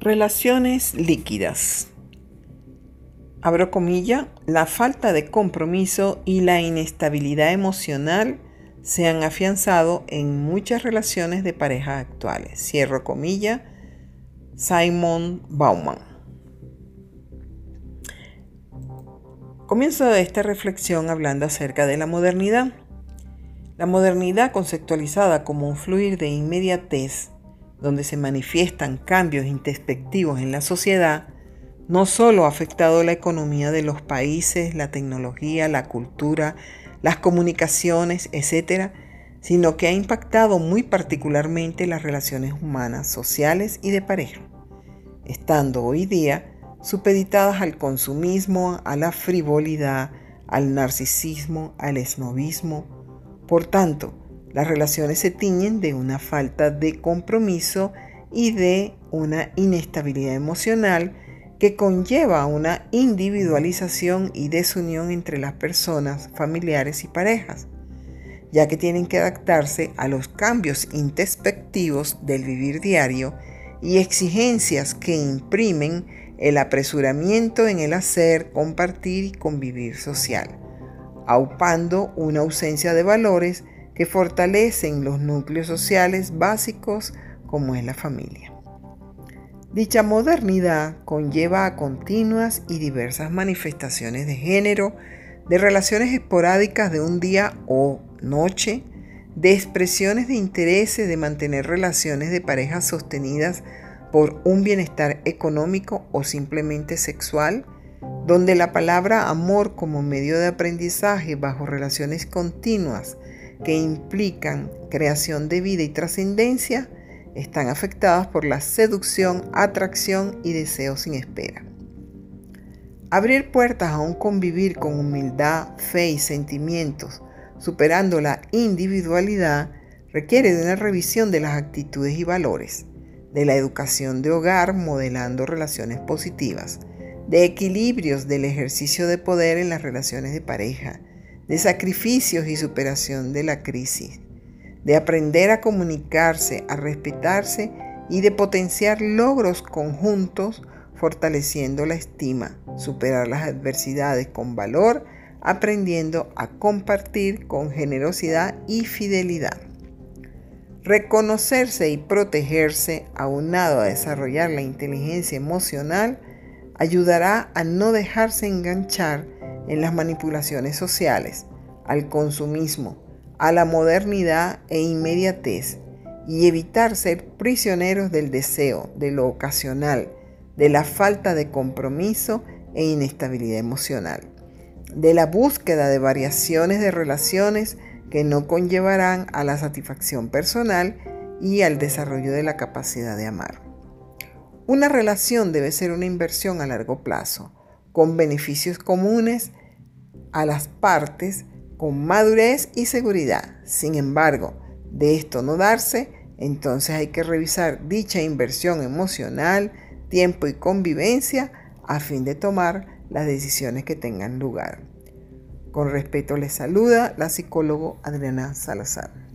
Relaciones líquidas. Abro comilla, la falta de compromiso y la inestabilidad emocional se han afianzado en muchas relaciones de pareja actuales. Cierro comilla, Simon Bauman. Comienzo esta reflexión hablando acerca de la modernidad. La modernidad conceptualizada como un fluir de inmediatez donde se manifiestan cambios introspectivos en la sociedad, no solo ha afectado la economía de los países, la tecnología, la cultura, las comunicaciones, etc., sino que ha impactado muy particularmente las relaciones humanas, sociales y de pareja, estando hoy día supeditadas al consumismo, a la frivolidad, al narcisismo, al esnovismo. Por tanto, las relaciones se tiñen de una falta de compromiso y de una inestabilidad emocional que conlleva una individualización y desunión entre las personas, familiares y parejas, ya que tienen que adaptarse a los cambios introspectivos del vivir diario y exigencias que imprimen el apresuramiento en el hacer, compartir y convivir social, aupando una ausencia de valores que fortalecen los núcleos sociales básicos como es la familia. Dicha modernidad conlleva a continuas y diversas manifestaciones de género, de relaciones esporádicas de un día o noche, de expresiones de intereses de mantener relaciones de pareja sostenidas por un bienestar económico o simplemente sexual, donde la palabra amor como medio de aprendizaje bajo relaciones continuas que implican creación de vida y trascendencia están afectadas por la seducción, atracción y deseo sin espera. Abrir puertas a un convivir con humildad, fe y sentimientos, superando la individualidad, requiere de una revisión de las actitudes y valores, de la educación de hogar modelando relaciones positivas, de equilibrios del ejercicio de poder en las relaciones de pareja, de sacrificios y superación de la crisis, de aprender a comunicarse, a respetarse y de potenciar logros conjuntos fortaleciendo la estima, superar las adversidades con valor, aprendiendo a compartir con generosidad y fidelidad. Reconocerse y protegerse, aunado a desarrollar la inteligencia emocional, ayudará a no dejarse enganchar en las manipulaciones sociales, al consumismo, a la modernidad e inmediatez y evitar ser prisioneros del deseo, de lo ocasional, de la falta de compromiso e inestabilidad emocional, de la búsqueda de variaciones de relaciones que no conllevarán a la satisfacción personal y al desarrollo de la capacidad de amar. Una relación debe ser una inversión a largo plazo, con beneficios comunes a las partes con madurez y seguridad. Sin embargo, de esto no darse, entonces hay que revisar dicha inversión emocional, tiempo y convivencia a fin de tomar las decisiones que tengan lugar. Con respeto les saluda la psicólogo Adriana Salazar.